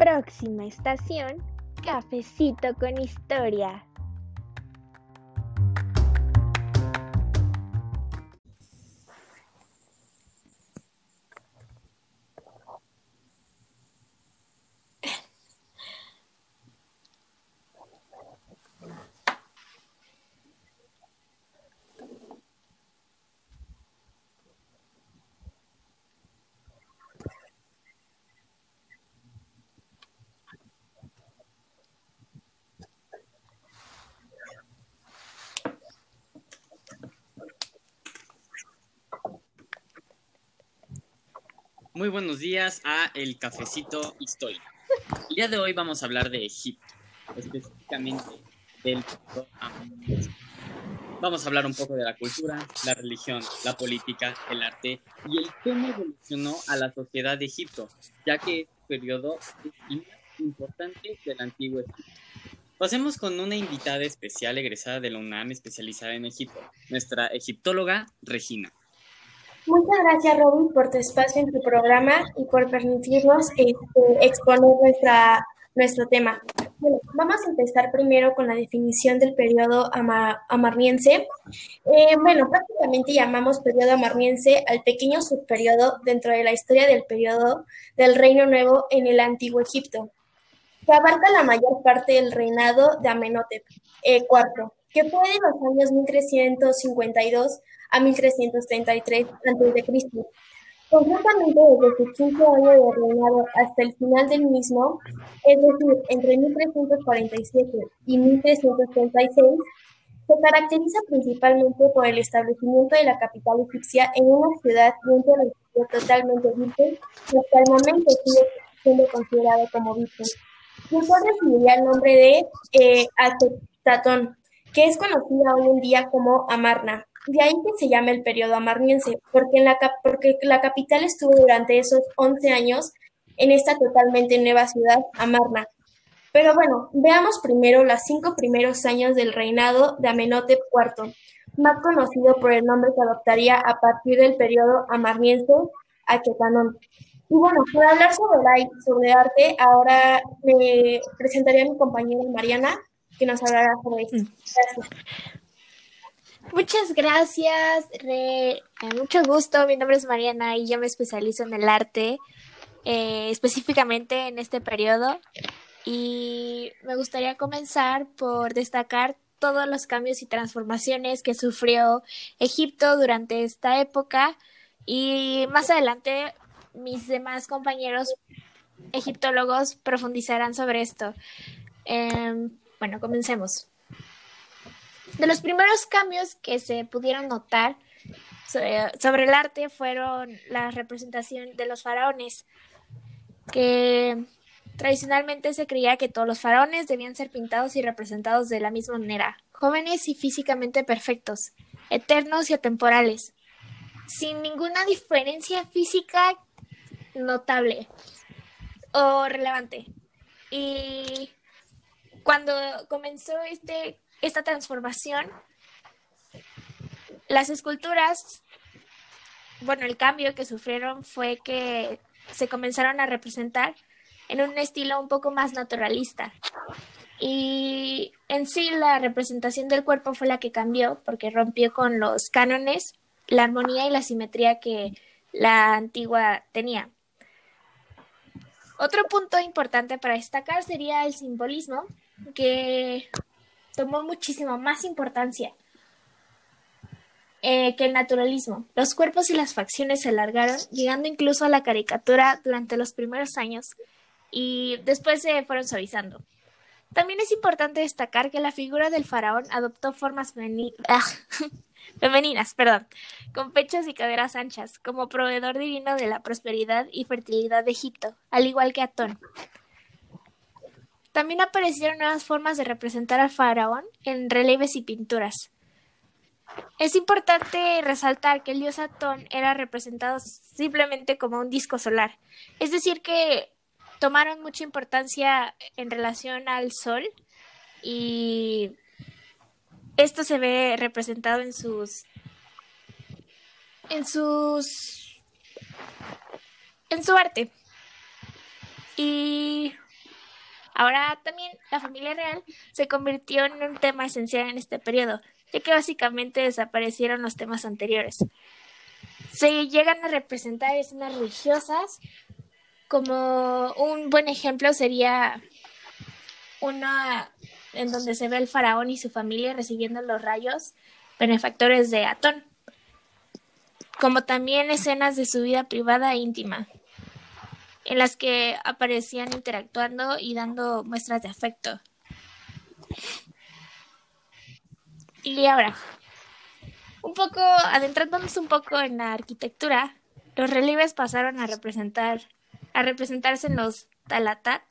Próxima estación, Cafecito con Historia. Muy buenos días a El Cafecito Histórico. El día de hoy vamos a hablar de Egipto, específicamente del Vamos a hablar un poco de la cultura, la religión, la política, el arte y el cómo evolucionó a la sociedad de Egipto, ya que este periodo importante del antiguo Egipto. Pasemos con una invitada especial egresada de la UNAM especializada en Egipto, nuestra egiptóloga Regina. Muchas gracias, Robin, por tu espacio en tu programa y por permitirnos este, exponer nuestra, nuestro tema. Bueno, vamos a empezar primero con la definición del periodo amarniense. Eh, bueno, prácticamente llamamos periodo amarniense al pequeño subperiodo dentro de la historia del periodo del Reino Nuevo en el Antiguo Egipto, que abarca la mayor parte del reinado de Amenhotep IV, que fue de los años 1352 a 1333 a.C. Concretamente, desde su quinto año de reinado hasta el final del mismo, es decir, entre 1347 y 1336, se caracteriza principalmente por el establecimiento de la capital egipcia en una ciudad y un territorio totalmente virgen, que hasta el momento sigue siendo considerado como virgen. Y recibiría el nombre de eh, que es conocida hoy en día como Amarna. De ahí que se llama el periodo amarniense, porque, en la, porque la capital estuvo durante esos 11 años en esta totalmente nueva ciudad, Amarna. Pero bueno, veamos primero los cinco primeros años del reinado de Amenhotep IV, más conocido por el nombre que adoptaría a partir del periodo amarniense, Aquetanón. Y bueno, para hablar sobre, sobre arte, ahora me presentaría a mi compañera Mariana, que nos hablará sobre esto. Mm. Gracias. Muchas gracias, Re. mucho gusto. Mi nombre es Mariana y yo me especializo en el arte, eh, específicamente en este periodo. Y me gustaría comenzar por destacar todos los cambios y transformaciones que sufrió Egipto durante esta época. Y más adelante, mis demás compañeros egiptólogos profundizarán sobre esto. Em, bueno, comencemos. De los primeros cambios que se pudieron notar sobre, el arte fueron la representación de los faraones, que tradicionalmente se creía que todos los faraones debían ser pintados y representados de la misma manera, jóvenes y físicamente perfectos, eternos y atemporales, sin ninguna diferencia física notable o relevante. Y cuando comenzó este esta transformación, las esculturas, bueno, el cambio que sufrieron fue que se comenzaron a representar en un estilo un poco más naturalista. Y en sí la representación del cuerpo fue la que cambió porque rompió con los cánones, la armonía y la simetría que la antigua tenía. Otro punto importante para destacar sería el simbolismo, que tomó muchísimo más importancia eh, que el naturalismo. Los cuerpos y las facciones se alargaron, llegando incluso a la caricatura durante los primeros años y después se fueron suavizando. También es importante destacar que la figura del faraón adoptó formas ah, femeninas, perdón, con pechos y caderas anchas, como proveedor divino de la prosperidad y fertilidad de Egipto, al igual que Atón. También aparecieron nuevas formas de representar al faraón en relieves y pinturas. Es importante resaltar que el dios Atón era representado simplemente como un disco solar, es decir, que tomaron mucha importancia en relación al sol y esto se ve representado en sus en sus en su arte. Y Ahora también la familia real se convirtió en un tema esencial en este periodo, ya que básicamente desaparecieron los temas anteriores. Se llegan a representar escenas religiosas, como un buen ejemplo sería una en donde se ve el faraón y su familia recibiendo los rayos benefactores de Atón, como también escenas de su vida privada e íntima, en las que aparecían interactuando y dando muestras de afecto. Y ahora, un poco, adentrándonos un poco en la arquitectura, los relieves pasaron a representar, a representarse en los talatat,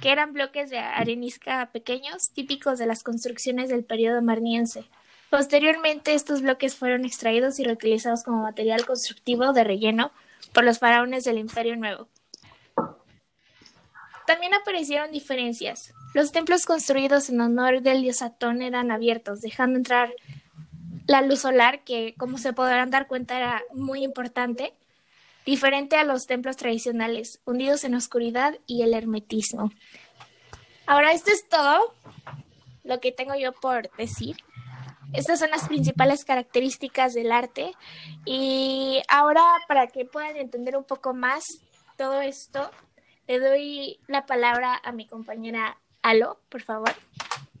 que eran bloques de arenisca pequeños, típicos de las construcciones del periodo marniense. Posteriormente, estos bloques fueron extraídos y reutilizados como material constructivo de relleno por los faraones del Imperio Nuevo. También aparecieron diferencias. Los templos construidos en honor del dios Atón eran abiertos, dejando entrar la luz solar, que como se podrán dar cuenta era muy importante, diferente a los templos tradicionales, hundidos en oscuridad y el hermetismo. Ahora, esto es todo lo que tengo yo por decir. Estas son las principales características del arte y ahora para que puedan entender un poco más todo esto, le doy la palabra a mi compañera Alo, por favor.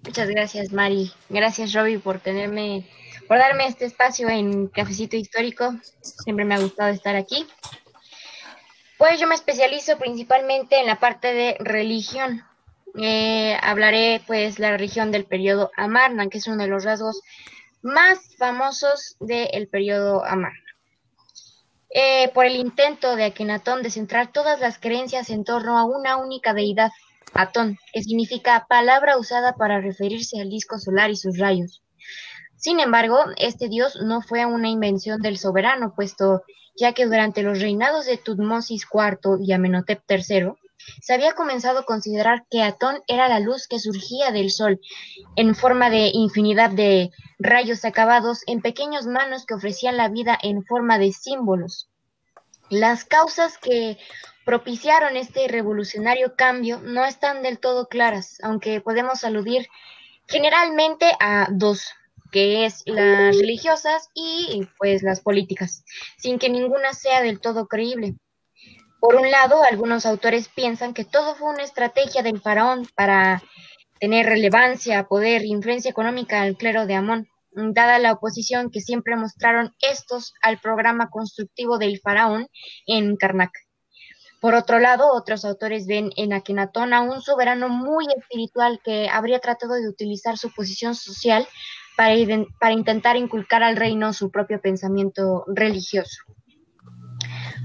Muchas gracias, Mari. Gracias, Robbie, por tenerme, por darme este espacio en Cafecito Histórico. Siempre me ha gustado estar aquí. Pues yo me especializo principalmente en la parte de religión. Eh, hablaré pues la religión del periodo Amarna, que es uno de los rasgos más famosos del periodo Amarna. Eh, por el intento de Akenatón de centrar todas las creencias en torno a una única deidad, Atón, que significa palabra usada para referirse al disco solar y sus rayos. Sin embargo, este dios no fue una invención del soberano, puesto ya que durante los reinados de Tutmosis IV y Amenhotep III, se había comenzado a considerar que Atón era la luz que surgía del sol, en forma de infinidad de rayos acabados en pequeños manos que ofrecían la vida en forma de símbolos. Las causas que propiciaron este revolucionario cambio no están del todo claras, aunque podemos aludir generalmente a dos, que es las religiosas y pues las políticas, sin que ninguna sea del todo creíble. Por un lado, algunos autores piensan que todo fue una estrategia del faraón para tener relevancia, poder e influencia económica al clero de Amón, dada la oposición que siempre mostraron estos al programa constructivo del faraón en Karnak. Por otro lado, otros autores ven en Akenatón a un soberano muy espiritual que habría tratado de utilizar su posición social para, para intentar inculcar al reino su propio pensamiento religioso.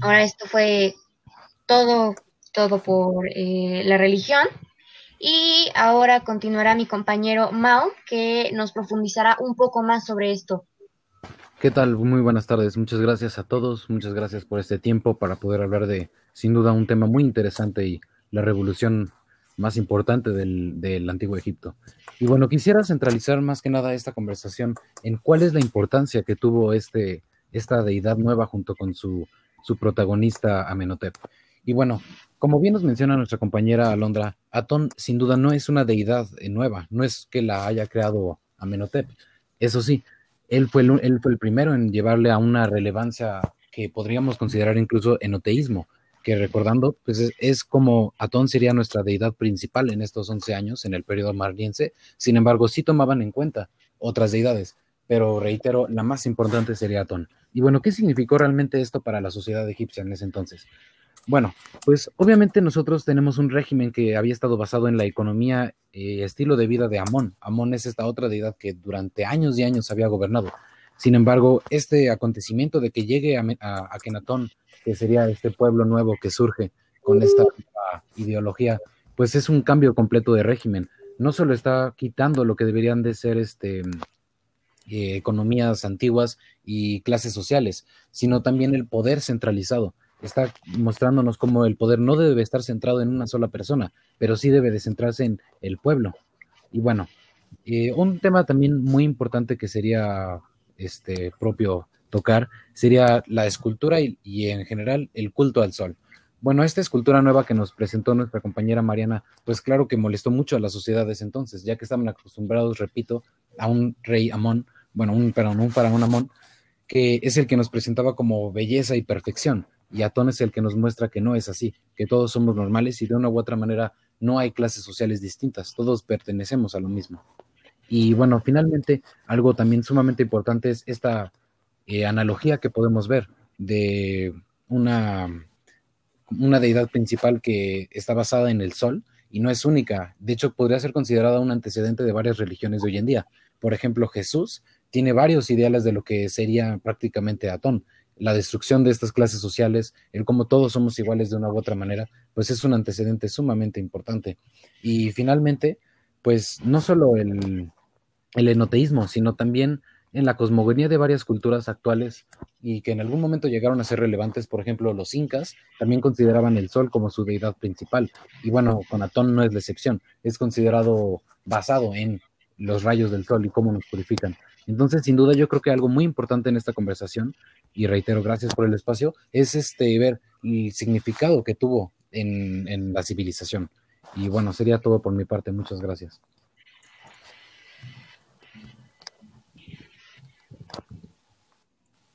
Ahora, esto fue todo, todo por eh, la religión. Y ahora continuará mi compañero Mao, que nos profundizará un poco más sobre esto. ¿Qué tal? Muy buenas tardes. Muchas gracias a todos. Muchas gracias por este tiempo para poder hablar de, sin duda, un tema muy interesante y la revolución más importante del, del, antiguo Egipto. Y bueno, quisiera centralizar más que nada esta conversación en cuál es la importancia que tuvo este, esta deidad nueva junto con su, su protagonista Amenhotep. Y bueno, como bien nos menciona nuestra compañera Alondra, Atón sin duda no es una deidad eh, nueva, no es que la haya creado Amenhotep. Eso sí, él fue, el, primero en llevarle a una relevancia que podríamos considerar incluso enoteísmo, que recordando, pues es, como Atón sería nuestra deidad principal en estos 11 años, en el periodo marliense, sin embargo sí tomaban en cuenta otras deidades, pero reitero, la más importante sería Atón. Y bueno, ¿qué significó realmente esto para la sociedad egipcia en ese entonces? Bueno, pues obviamente nosotros tenemos un régimen que había estado basado en la economía y estilo de vida de Amón. Amón es esta otra deidad que durante años y años había gobernado. Sin embargo, este acontecimiento de que llegue a, a, Kenatón, que sería este pueblo nuevo que surge con esta ideología, pues es un cambio completo de régimen. No solo está quitando lo que deberían de ser este, eh, economías antiguas y clases sociales, sino también el poder centralizado está mostrándonos cómo el poder no debe estar centrado en una sola persona, pero sí debe de centrarse en el pueblo. Y bueno, eh, un tema también muy importante que sería este propio tocar sería la escultura y, en general el culto al sol. bueno, esta escultura nueva que nos presentó nuestra compañera Mariana, pues claro que molestó mucho a las sociedades entonces, ya que estaban acostumbrados, repito, a un rey Amón, bueno, un, perdón, un faraón Amón, que es el que nos presentaba como belleza y perfección, y Atón es el que nos muestra que no es así, que todos somos normales y de una u otra manera no hay clases sociales distintas, todos pertenecemos a lo mismo. Y bueno, finalmente, algo también sumamente importante es esta eh, analogía que podemos ver de una, una deidad principal que está basada en el sol y no es única. De hecho, podría ser considerada un antecedente de varias religiones de hoy en día. Por ejemplo, Jesús tiene varios ideales de lo que sería prácticamente Atón. La destrucción de estas clases sociales, el cómo todos somos iguales de una u otra manera, pues es un antecedente sumamente importante. Y finalmente, pues no solo el, el enoteísmo, sino también en la cosmogonía de varias culturas actuales y que en algún momento llegaron a ser relevantes, por ejemplo, los incas también consideraban el sol como su deidad principal. Y bueno, con Atón no es la excepción, es considerado basado en los rayos del sol y cómo nos purifican. Entonces, sin duda, yo creo que algo muy importante en esta conversación, y reitero, gracias por el espacio, es este ver el significado que tuvo en, en la civilización. Y bueno, sería todo por mi parte. Muchas gracias.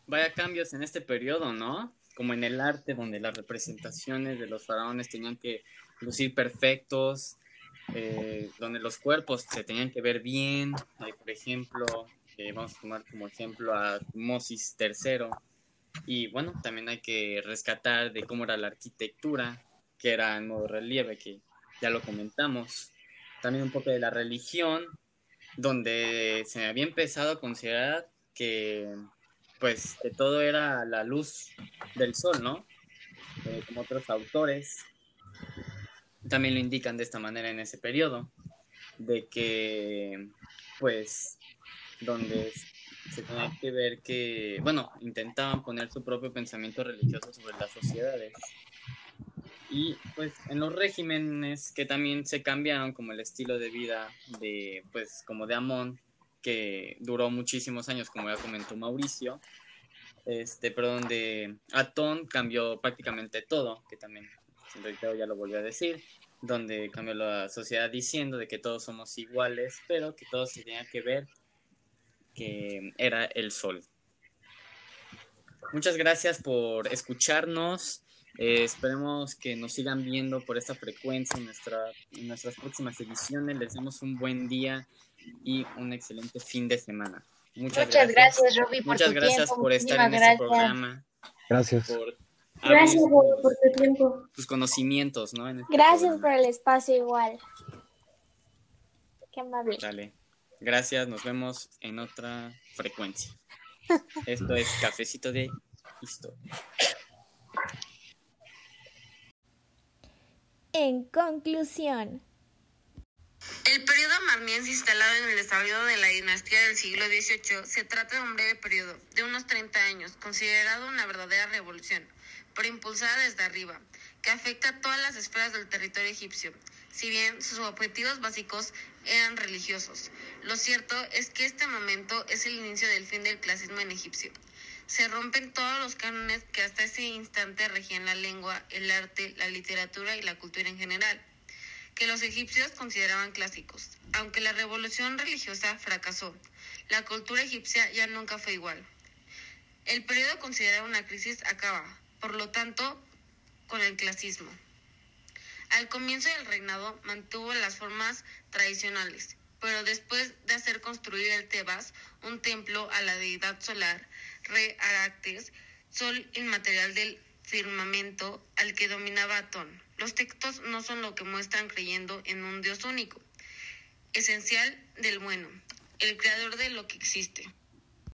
vaya cambios en este periodo, ¿no? Como en el arte, donde las representaciones de los faraones tenían que lucir perfectos, eh, donde los cuerpos se tenían que ver bien. Eh, por ejemplo, eh, vamos a tomar como ejemplo a Mosis III. Y bueno, también hay que rescatar de cómo era la arquitectura, que era en modo relieve, que ya lo comentamos. También un poco de la religión, donde se había empezado a considerar que pues que todo era la luz del sol, ¿no? Eh, como otros autores también lo indican de esta manera en ese periodo, de que pues donde se tenía que ver que, bueno, intentaban poner su propio pensamiento religioso sobre las sociedades. Y pues en los regímenes que también se cambiaron como el estilo de vida de, pues como de Amón, que duró muchísimos años, como ya comentó Mauricio, este, perdón, de Atón cambió prácticamente todo, que también ya lo volvió a decir, donde cambió la sociedad diciendo de que todos somos iguales, pero que todos se tenían que ver que era el sol. Muchas gracias por escucharnos. Eh, esperemos que nos sigan viendo por esta frecuencia en, nuestra, en nuestras próximas ediciones. Les damos un buen día y un excelente fin de semana. Muchas, gracias, Robbie, por Muchas gracias por estar en este programa. Gracias. gracias por tu tiempo. Tus conocimientos, ¿no? Este gracias por el espacio igual. Qué amable. Dale. Gracias, nos vemos en otra frecuencia. Esto es Cafecito de Historia. En conclusión, el periodo marmiense instalado en el desarrollo de la dinastía del siglo XVIII se trata de un breve periodo, de unos 30 años, considerado una verdadera revolución, pero impulsada desde arriba, que afecta a todas las esferas del territorio egipcio, si bien sus objetivos básicos eran religiosos. Lo cierto es que este momento es el inicio del fin del clasismo en egipcio. Se rompen todos los cánones que hasta ese instante regían la lengua, el arte, la literatura y la cultura en general que los egipcios consideraban clásicos. Aunque la revolución religiosa fracasó, la cultura egipcia ya nunca fue igual. El periodo considerado una crisis acaba, por lo tanto, con el clasismo. Al comienzo del reinado mantuvo las formas tradicionales, pero después de hacer construir el Tebas, un templo a la deidad solar, Re Aractes, sol inmaterial del firmamento al que dominaba Atón. Los textos no son lo que muestran creyendo en un Dios único, esencial del bueno, el creador de lo que existe.